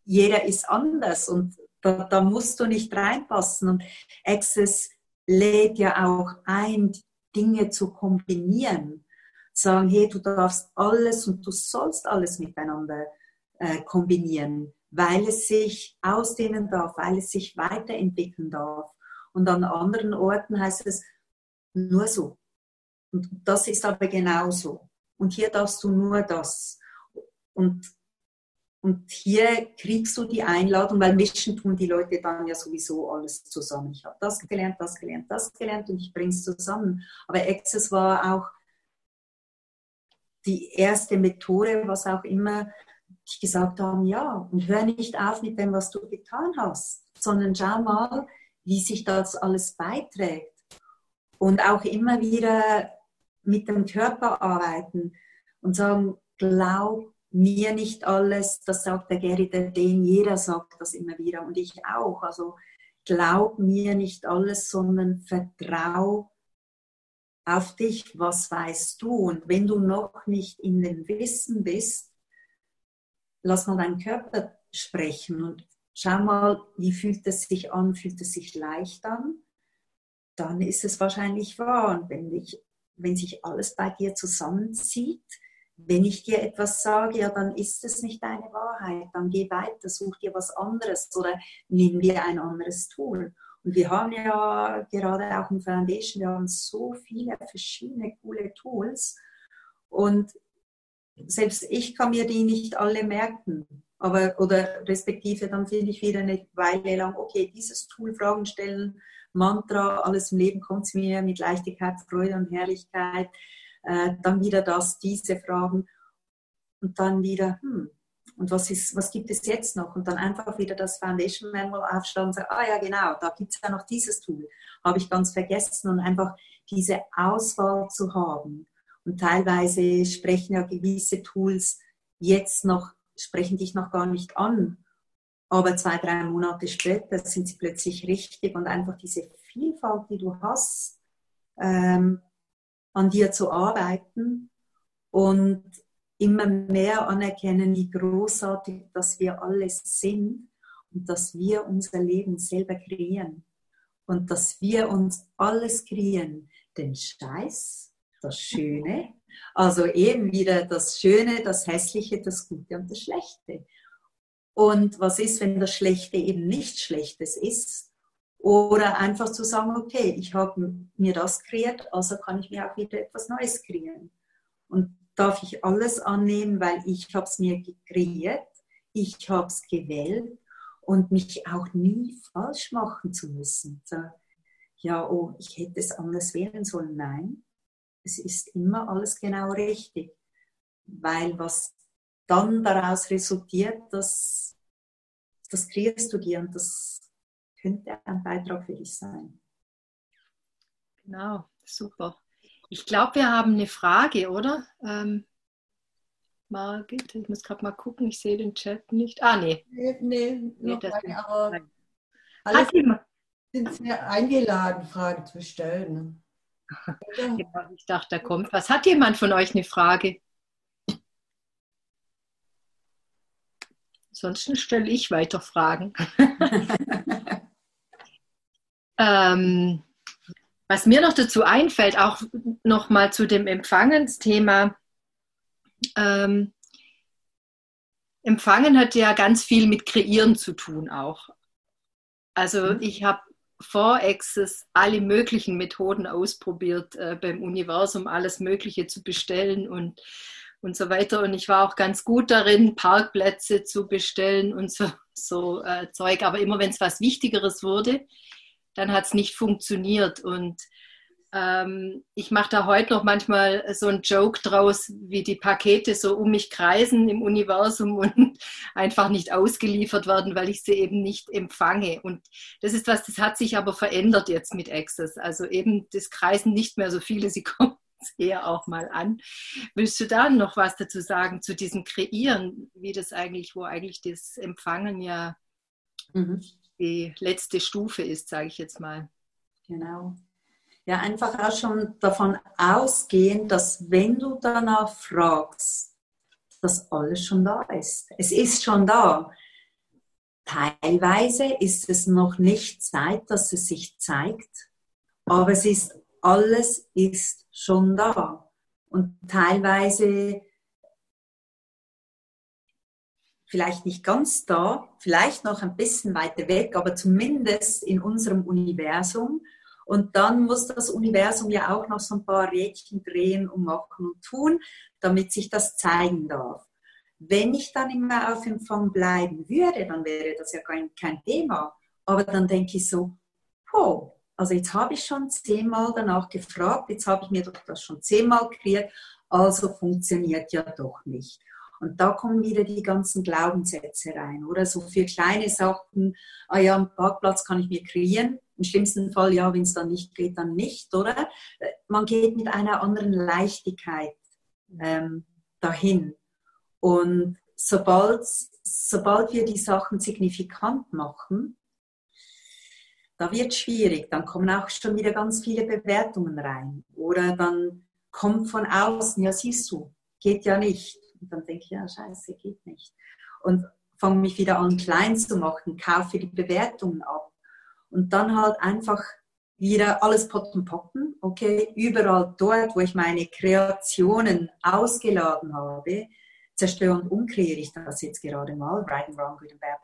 jeder ist anders und da, da musst du nicht reinpassen. Und Access lädt ja auch ein, Dinge zu kombinieren. Sagen, hey, du darfst alles und du sollst alles miteinander äh, kombinieren weil es sich ausdehnen darf, weil es sich weiterentwickeln darf. Und an anderen Orten heißt es nur so. Und das ist aber genauso. Und hier darfst du nur das. Und, und hier kriegst du die Einladung, weil mischen tun die Leute dann ja sowieso alles zusammen. Ich habe das gelernt, das gelernt, das gelernt und ich bringe es zusammen. Aber Access war auch die erste Methode, was auch immer die gesagt haben, ja, und hör nicht auf mit dem, was du getan hast, sondern schau mal, wie sich das alles beiträgt. Und auch immer wieder mit dem Körper arbeiten und sagen, glaub mir nicht alles, das sagt der Gary der den, jeder sagt das immer wieder und ich auch. Also glaub mir nicht alles, sondern vertrau auf dich, was weißt du. Und wenn du noch nicht in dem Wissen bist, lass mal deinen Körper sprechen und schau mal, wie fühlt es sich an, fühlt es sich leicht an, dann ist es wahrscheinlich wahr. Und wenn, ich, wenn sich alles bei dir zusammenzieht, wenn ich dir etwas sage, ja, dann ist es nicht deine Wahrheit. Dann geh weiter, such dir was anderes oder nimm dir ein anderes Tool. Und wir haben ja gerade auch im Foundation, wir haben so viele verschiedene coole Tools. Und selbst ich kann mir die nicht alle merken. Aber, oder respektive dann finde ich wieder eine Weile lang, okay, dieses Tool, Fragen stellen, Mantra, alles im Leben kommt zu mir mit Leichtigkeit, Freude und Herrlichkeit. Äh, dann wieder das, diese Fragen. Und dann wieder, hm, und was, ist, was gibt es jetzt noch? Und dann einfach wieder das Foundation Manual aufschlagen und sagen, ah ja, genau, da gibt es ja noch dieses Tool. Habe ich ganz vergessen. Und einfach diese Auswahl zu haben. Und teilweise sprechen ja gewisse Tools jetzt noch, sprechen dich noch gar nicht an. Aber zwei, drei Monate später sind sie plötzlich richtig und einfach diese Vielfalt, die du hast, ähm, an dir zu arbeiten und immer mehr anerkennen, wie großartig, dass wir alles sind und dass wir unser Leben selber kreieren und dass wir uns alles kreieren, den Scheiß, das Schöne. Also eben wieder das Schöne, das Hässliche, das Gute und das Schlechte. Und was ist, wenn das Schlechte eben nichts Schlechtes ist? Oder einfach zu sagen, okay, ich habe mir das kreiert, also kann ich mir auch wieder etwas Neues kreieren. Und darf ich alles annehmen, weil ich habe es mir kreiert, ich habe es gewählt und mich auch nie falsch machen zu müssen. So, ja, oh, ich hätte es anders wählen sollen. Nein, es ist immer alles genau richtig. Weil was dann daraus resultiert, das, das kreierst du dir und das könnte ein Beitrag für dich sein. Genau, super. Ich glaube, wir haben eine Frage, oder? Ähm, Margit, ich muss gerade mal gucken, ich sehe den Chat nicht. Ah, nee. Nee, nee, nee das keine, aber alle sind sehr eingeladen, Fragen zu stellen. Ja, ich dachte, da kommt was. Hat jemand von euch eine Frage? Ansonsten stelle ich weiter Fragen. ähm, was mir noch dazu einfällt, auch noch mal zu dem Empfangensthema. Ähm, Empfangen hat ja ganz viel mit Kreieren zu tun auch. Also mhm. ich habe vor Access alle möglichen Methoden ausprobiert, äh, beim Universum alles Mögliche zu bestellen und und so weiter. Und ich war auch ganz gut darin, Parkplätze zu bestellen und so, so äh, Zeug. Aber immer wenn es was Wichtigeres wurde, dann hat es nicht funktioniert. Und ähm, ich mache da heute noch manchmal so einen Joke draus, wie die Pakete so um mich kreisen im Universum und einfach nicht ausgeliefert werden, weil ich sie eben nicht empfange. Und das ist was, das hat sich aber verändert jetzt mit Access. Also eben, das kreisen nicht mehr so viele, sie kommen eher auch mal an. Willst du da noch was dazu sagen zu diesem Kreieren, wie das eigentlich, wo eigentlich das Empfangen ja mhm. die letzte Stufe ist, sage ich jetzt mal. Genau. Ja, einfach auch schon davon ausgehen, dass wenn du danach fragst, dass alles schon da ist. Es ist schon da. Teilweise ist es noch nicht Zeit, dass es sich zeigt, aber es ist alles ist schon da. Und teilweise vielleicht nicht ganz da, vielleicht noch ein bisschen weiter weg, aber zumindest in unserem Universum. Und dann muss das Universum ja auch noch so ein paar Rädchen drehen und machen und tun, damit sich das zeigen darf. Wenn ich dann immer auf Empfang bleiben würde, dann wäre das ja kein, kein Thema. Aber dann denke ich so, oh, also jetzt habe ich schon zehnmal danach gefragt, jetzt habe ich mir doch das schon zehnmal kreiert, also funktioniert ja doch nicht. Und da kommen wieder die ganzen Glaubenssätze rein, oder? So für kleine Sachen, ah ja, einen Parkplatz kann ich mir kreieren. Im schlimmsten Fall, ja, wenn es dann nicht geht, dann nicht, oder? Man geht mit einer anderen Leichtigkeit ähm, dahin. Und sobald, sobald wir die Sachen signifikant machen, da wird schwierig. Dann kommen auch schon wieder ganz viele Bewertungen rein. Oder dann kommt von außen, ja siehst du, geht ja nicht. Und dann denke ich, ja scheiße, geht nicht. Und fange mich wieder an klein zu machen, kaufe die Bewertungen ab. Und dann halt einfach wieder alles potten potten. Okay, überall dort, wo ich meine Kreationen ausgeladen habe, zerstöre und umkreiere ich das jetzt gerade mal. Right and wrong, good and bad,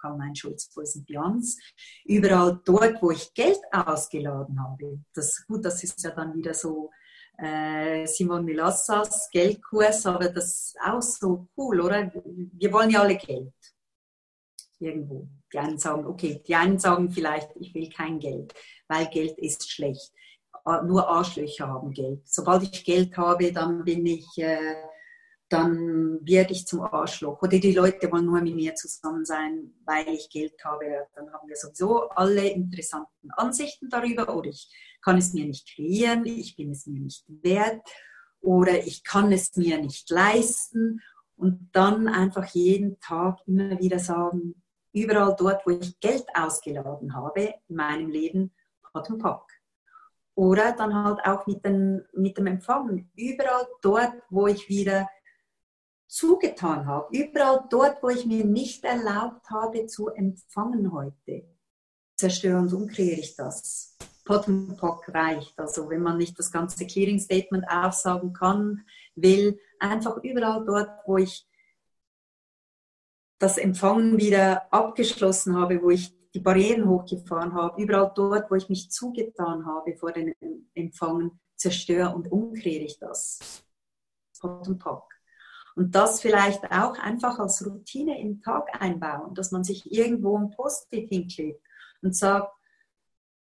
Karl-Heinz Schulz, Beyonds. Überall dort, wo ich Geld ausgeladen habe. Das, gut, das ist ja dann wieder so äh, Simon Milassas Geldkurs, aber das ist auch so cool, oder? Wir wollen ja alle Geld. Irgendwo. Die einen sagen, okay, die einen sagen vielleicht, ich will kein Geld, weil Geld ist schlecht. Nur Arschlöcher haben Geld. Sobald ich Geld habe, dann bin ich äh, dann werde ich zum Arschloch. Oder die Leute wollen nur mit mir zusammen sein, weil ich Geld habe. Dann haben wir sowieso alle interessanten Ansichten darüber. Oder ich kann es mir nicht kreieren, ich bin es mir nicht wert. Oder ich kann es mir nicht leisten. Und dann einfach jeden Tag immer wieder sagen, überall dort, wo ich Geld ausgeladen habe in meinem Leben, hat ein Pack. Oder dann halt auch mit, den, mit dem Empfang. Überall dort, wo ich wieder zugetan habe, überall dort, wo ich mir nicht erlaubt habe zu empfangen heute, zerstöre und umkreiere ich das. Pottenpock reicht. Also wenn man nicht das ganze Clearing Statement aufsagen kann, will, einfach überall dort, wo ich das Empfangen wieder abgeschlossen habe, wo ich die Barrieren hochgefahren habe, überall dort, wo ich mich zugetan habe vor dem Empfangen, zerstöre und umkehre ich das. Pottenpock. Und das vielleicht auch einfach als Routine im Tag einbauen, dass man sich irgendwo ein Post-it hinklebt und sagt,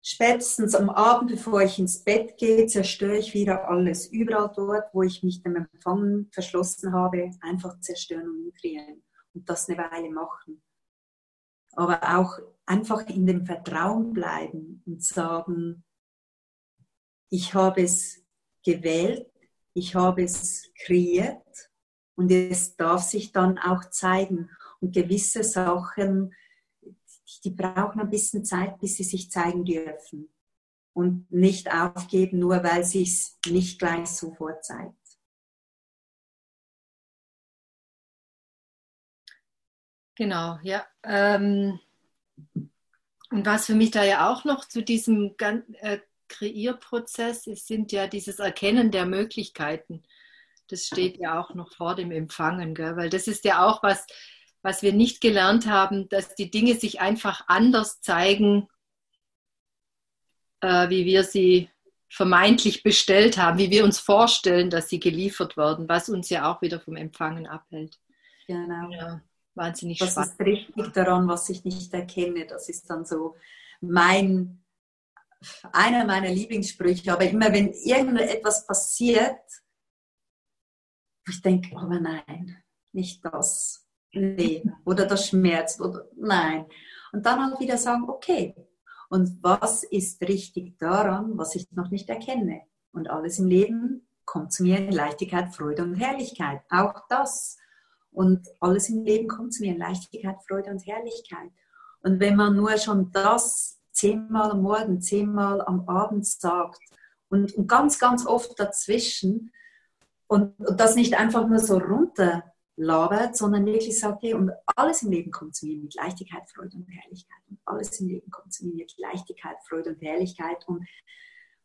spätestens am Abend, bevor ich ins Bett gehe, zerstöre ich wieder alles. Überall dort, wo ich mich dem Empfangen verschlossen habe, einfach zerstören und umdrehen und das eine Weile machen. Aber auch einfach in dem Vertrauen bleiben und sagen, ich habe es gewählt, ich habe es kreiert und es darf sich dann auch zeigen. Und gewisse Sachen, die brauchen ein bisschen Zeit, bis sie sich zeigen dürfen. Und nicht aufgeben, nur weil sie es nicht gleich sofort zeigt. Genau, ja. Ähm, und was für mich da ja auch noch zu diesem äh, Kreierprozess ist, sind ja dieses Erkennen der Möglichkeiten. Das steht ja auch noch vor dem Empfangen, gell? weil das ist ja auch was, was wir nicht gelernt haben, dass die Dinge sich einfach anders zeigen, äh, wie wir sie vermeintlich bestellt haben, wie wir uns vorstellen, dass sie geliefert werden, was uns ja auch wieder vom Empfangen abhält. Genau. Ja wahnsinnig das spannend. Das ist richtig daran, was ich nicht erkenne. Das ist dann so mein, einer meiner Lieblingssprüche. Aber immer wenn irgendetwas passiert, ich denke, aber nein, nicht das. Nee. Oder das schmerzt. Oder nein. Und dann halt wieder sagen, okay. Und was ist richtig daran, was ich noch nicht erkenne? Und alles im Leben kommt zu mir in Leichtigkeit, Freude und Herrlichkeit. Auch das und alles im Leben kommt zu mir in Leichtigkeit, Freude und Herrlichkeit. Und wenn man nur schon das zehnmal am Morgen, zehnmal am Abend sagt und, und ganz, ganz oft dazwischen und, und, das nicht einfach nur so runterlabert, sondern wirklich sagt, hey, und alles im Leben kommt zu mir mit Leichtigkeit, Freude und Herrlichkeit. Und alles im Leben kommt zu mir mit Leichtigkeit, Freude und Herrlichkeit. Und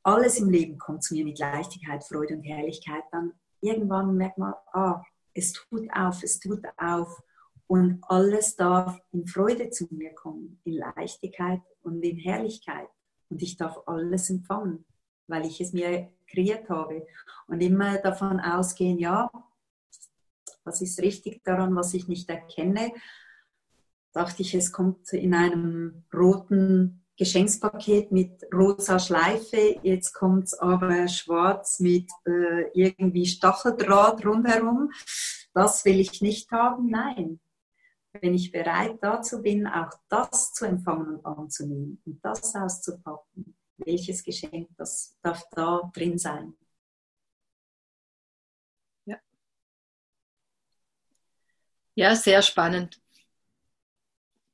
alles im Leben kommt zu mir mit Leichtigkeit, Freude und Herrlichkeit. Dann irgendwann merkt man, ah, es tut auf, es tut auf. Und alles darf in Freude zu mir kommen, in Leichtigkeit und in Herrlichkeit. Und ich darf alles empfangen, weil ich es mir kreiert habe. Und immer davon ausgehen, ja, was ist richtig daran, was ich nicht erkenne. Dachte ich, es kommt in einem roten Geschenkspaket mit rosa Schleife. Jetzt kommt es aber schwarz mit äh, irgendwie Stacheldraht rundherum. Das will ich nicht haben. Nein. Wenn ich bereit dazu bin, auch das zu empfangen und anzunehmen und das auszupacken, welches Geschenk das darf da drin sein? Ja. Ja, sehr spannend.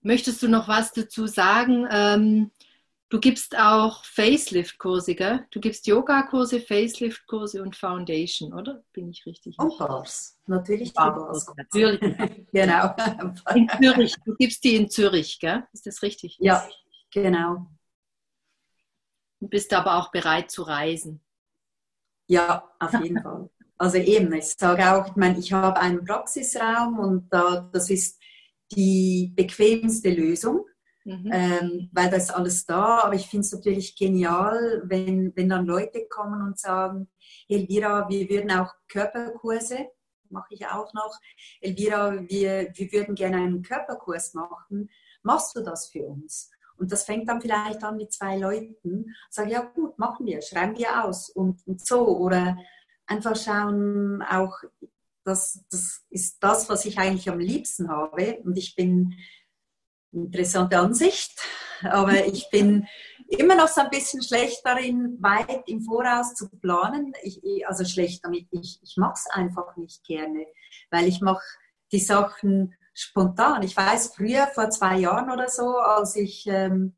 Möchtest du noch was dazu sagen? Ähm, du gibst auch Facelift-Kurse, gell? Du gibst Yoga-Kurse, Facelift-Kurse und Foundation, oder? Bin ich richtig? Und Bars. Natürlich die Bars. Natürlich. genau. In Zürich. Du gibst die in Zürich, gell? Ist das richtig? Ja, genau. Du bist aber auch bereit zu reisen. Ja, auf jeden Fall. Also eben, ich sage auch, ich meine, ich habe einen Praxisraum und da, das ist die bequemste Lösung, mhm. ähm, weil da ist alles da. Aber ich finde es natürlich genial, wenn, wenn dann Leute kommen und sagen, Elvira, wir würden auch Körperkurse, mache ich auch noch, Elvira, wir, wir würden gerne einen Körperkurs machen. Machst du das für uns? Und das fängt dann vielleicht an mit zwei Leuten. Sag ja gut, machen wir, schreiben wir aus und, und so. Oder einfach schauen, auch das, das ist das, was ich eigentlich am liebsten habe. Und ich bin, interessante Ansicht, aber ich bin immer noch so ein bisschen schlecht darin, weit im Voraus zu planen. Ich, also schlecht damit, ich, ich mache es einfach nicht gerne, weil ich mache die Sachen spontan. Ich weiß, früher, vor zwei Jahren oder so, als ich ähm,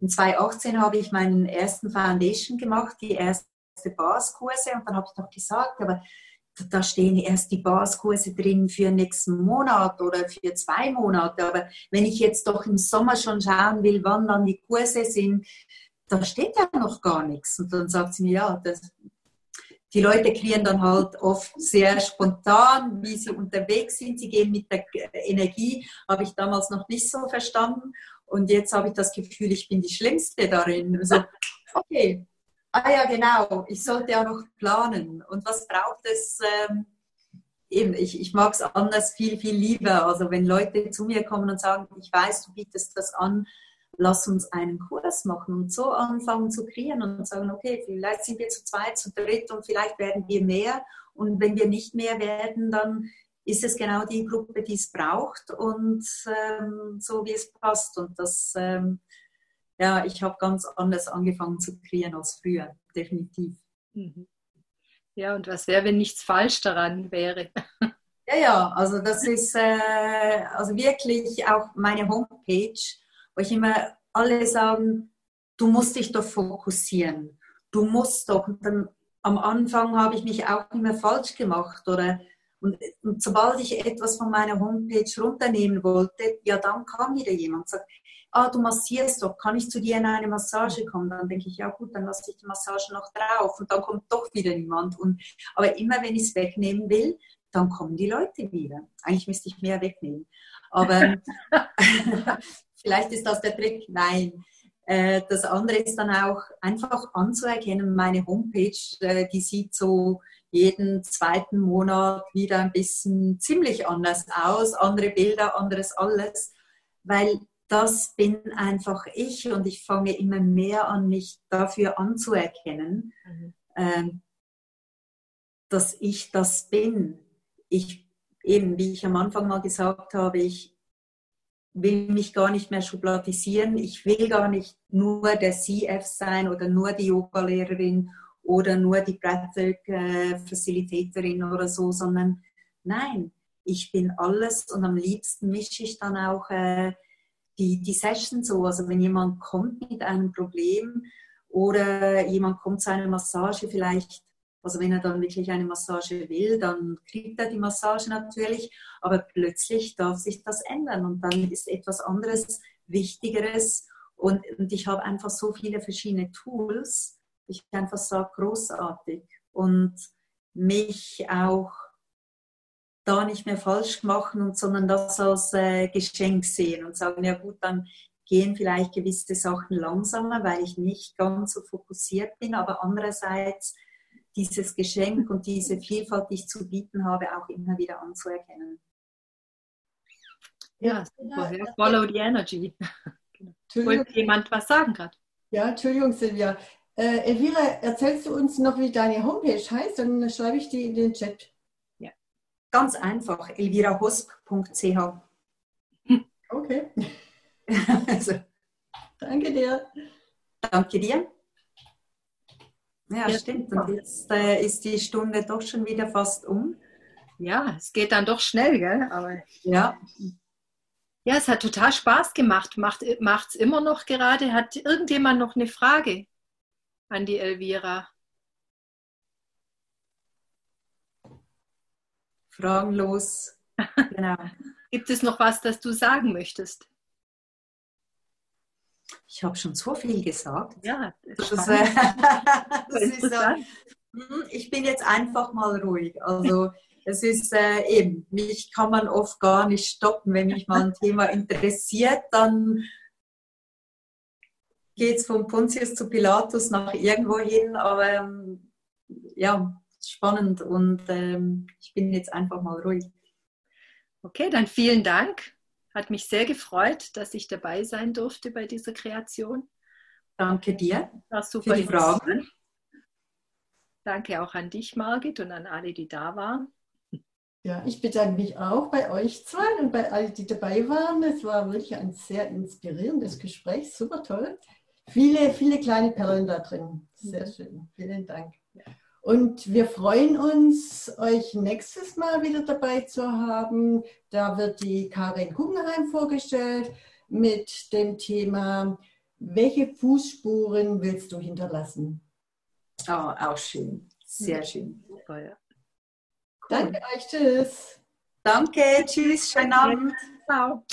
in 2018 habe ich meinen ersten Foundation gemacht, die erste Baskurse und dann habe ich noch gesagt, aber da stehen erst die Baskurse drin für nächsten Monat oder für zwei Monate. Aber wenn ich jetzt doch im Sommer schon schauen will, wann dann die Kurse sind, da steht ja noch gar nichts. Und dann sagt sie mir, ja, das, die Leute kreieren dann halt oft sehr spontan, wie sie unterwegs sind. Sie gehen mit der Energie, habe ich damals noch nicht so verstanden. Und jetzt habe ich das Gefühl, ich bin die Schlimmste darin. Also, okay, Ah ja, genau. Ich sollte ja noch planen. Und was braucht es? Ähm, eben, ich, ich mag es anders viel, viel lieber. Also wenn Leute zu mir kommen und sagen, ich weiß, du bietest das an, lass uns einen Kurs machen und so anfangen zu kreieren und sagen, okay, vielleicht sind wir zu zweit, zu dritt und vielleicht werden wir mehr. Und wenn wir nicht mehr werden, dann ist es genau die Gruppe, die es braucht und ähm, so wie es passt. Und das ähm, ja, ich habe ganz anders angefangen zu kreieren als früher, definitiv. Mhm. Ja, und was wäre, wenn nichts falsch daran wäre? Ja, ja, also das ist äh, also wirklich auch meine Homepage, wo ich immer alle sagen, du musst dich doch fokussieren. Du musst doch. Und dann am Anfang habe ich mich auch immer falsch gemacht oder und, und, sobald ich etwas von meiner Homepage runternehmen wollte, ja, dann kam wieder jemand und sagt, ah, du massierst doch, kann ich zu dir in eine Massage kommen? Dann denke ich, ja gut, dann lasse ich die Massage noch drauf und dann kommt doch wieder niemand. Und, aber immer wenn ich es wegnehmen will, dann kommen die Leute wieder. Eigentlich müsste ich mehr wegnehmen. Aber vielleicht ist das der Trick. Nein. Äh, das andere ist dann auch einfach anzuerkennen, meine Homepage, äh, die sieht so jeden zweiten Monat wieder ein bisschen ziemlich anders aus, andere Bilder, anderes alles, weil das bin einfach ich und ich fange immer mehr an, mich dafür anzuerkennen, mhm. Ähm, dass ich das bin. Ich eben, wie ich am Anfang mal gesagt habe, ich will mich gar nicht mehr schubladisieren. Ich will gar nicht nur der CF sein oder nur die Yoga-Lehrerin oder nur die Breathwork-Facilitatorin oder so, sondern nein, ich bin alles und am liebsten mische ich dann auch äh, die, die Session so. Also wenn jemand kommt mit einem Problem oder jemand kommt zu einer Massage vielleicht, also wenn er dann wirklich eine Massage will, dann kriegt er die Massage natürlich, aber plötzlich darf sich das ändern und dann ist etwas anderes Wichtigeres und, und ich habe einfach so viele verschiedene Tools, ich einfach sage, großartig und mich auch da nicht mehr falsch machen, und, sondern das als äh, Geschenk sehen und sagen, ja gut, dann gehen vielleicht gewisse Sachen langsamer, weil ich nicht ganz so fokussiert bin, aber andererseits dieses Geschenk und diese Vielfalt, die ich zu bieten habe, auch immer wieder anzuerkennen. Ja, super. Follow the energy. Wollte jemand was sagen gerade? Ja, Entschuldigung, Silvia. Äh, Elvira, erzählst du uns noch, wie deine Homepage heißt? Dann schreibe ich die in den Chat. Ja, ganz einfach, elvirahosp.ch. Okay. also. Danke dir. Danke dir. Ja, ja stimmt. Und jetzt äh, ist die Stunde doch schon wieder fast um. Ja, es geht dann doch schnell, gell? Aber ja. Ja, es hat total Spaß gemacht. Macht es immer noch gerade. Hat irgendjemand noch eine Frage? an die Elvira. Fragenlos. Genau. Gibt es noch was, das du sagen möchtest? Ich habe schon so viel gesagt. Ja, das, das, äh, das ist so, hm, ich bin jetzt einfach mal ruhig. Also es ist äh, eben, mich kann man oft gar nicht stoppen, wenn mich mal ein Thema interessiert, dann geht es von Pontius zu Pilatus nach irgendwo hin, aber ähm, ja, spannend und ähm, ich bin jetzt einfach mal ruhig. Okay, dann vielen Dank. Hat mich sehr gefreut, dass ich dabei sein durfte bei dieser Kreation. Danke dir für die Fragen. Danke auch an dich, Margit, und an alle, die da waren. Ja, ich bedanke mich auch bei euch zwei und bei allen, die dabei waren. Es war wirklich ein sehr inspirierendes Gespräch, super toll. Viele, viele kleine Perlen da drin. Sehr schön. Vielen Dank. Und wir freuen uns, euch nächstes Mal wieder dabei zu haben. Da wird die Karin Guggenheim vorgestellt mit dem Thema, welche Fußspuren willst du hinterlassen? Oh, auch schön. Sehr schön. Super, ja. Danke euch. Tschüss. Danke. Tschüss. Schönen Abend. Ciao.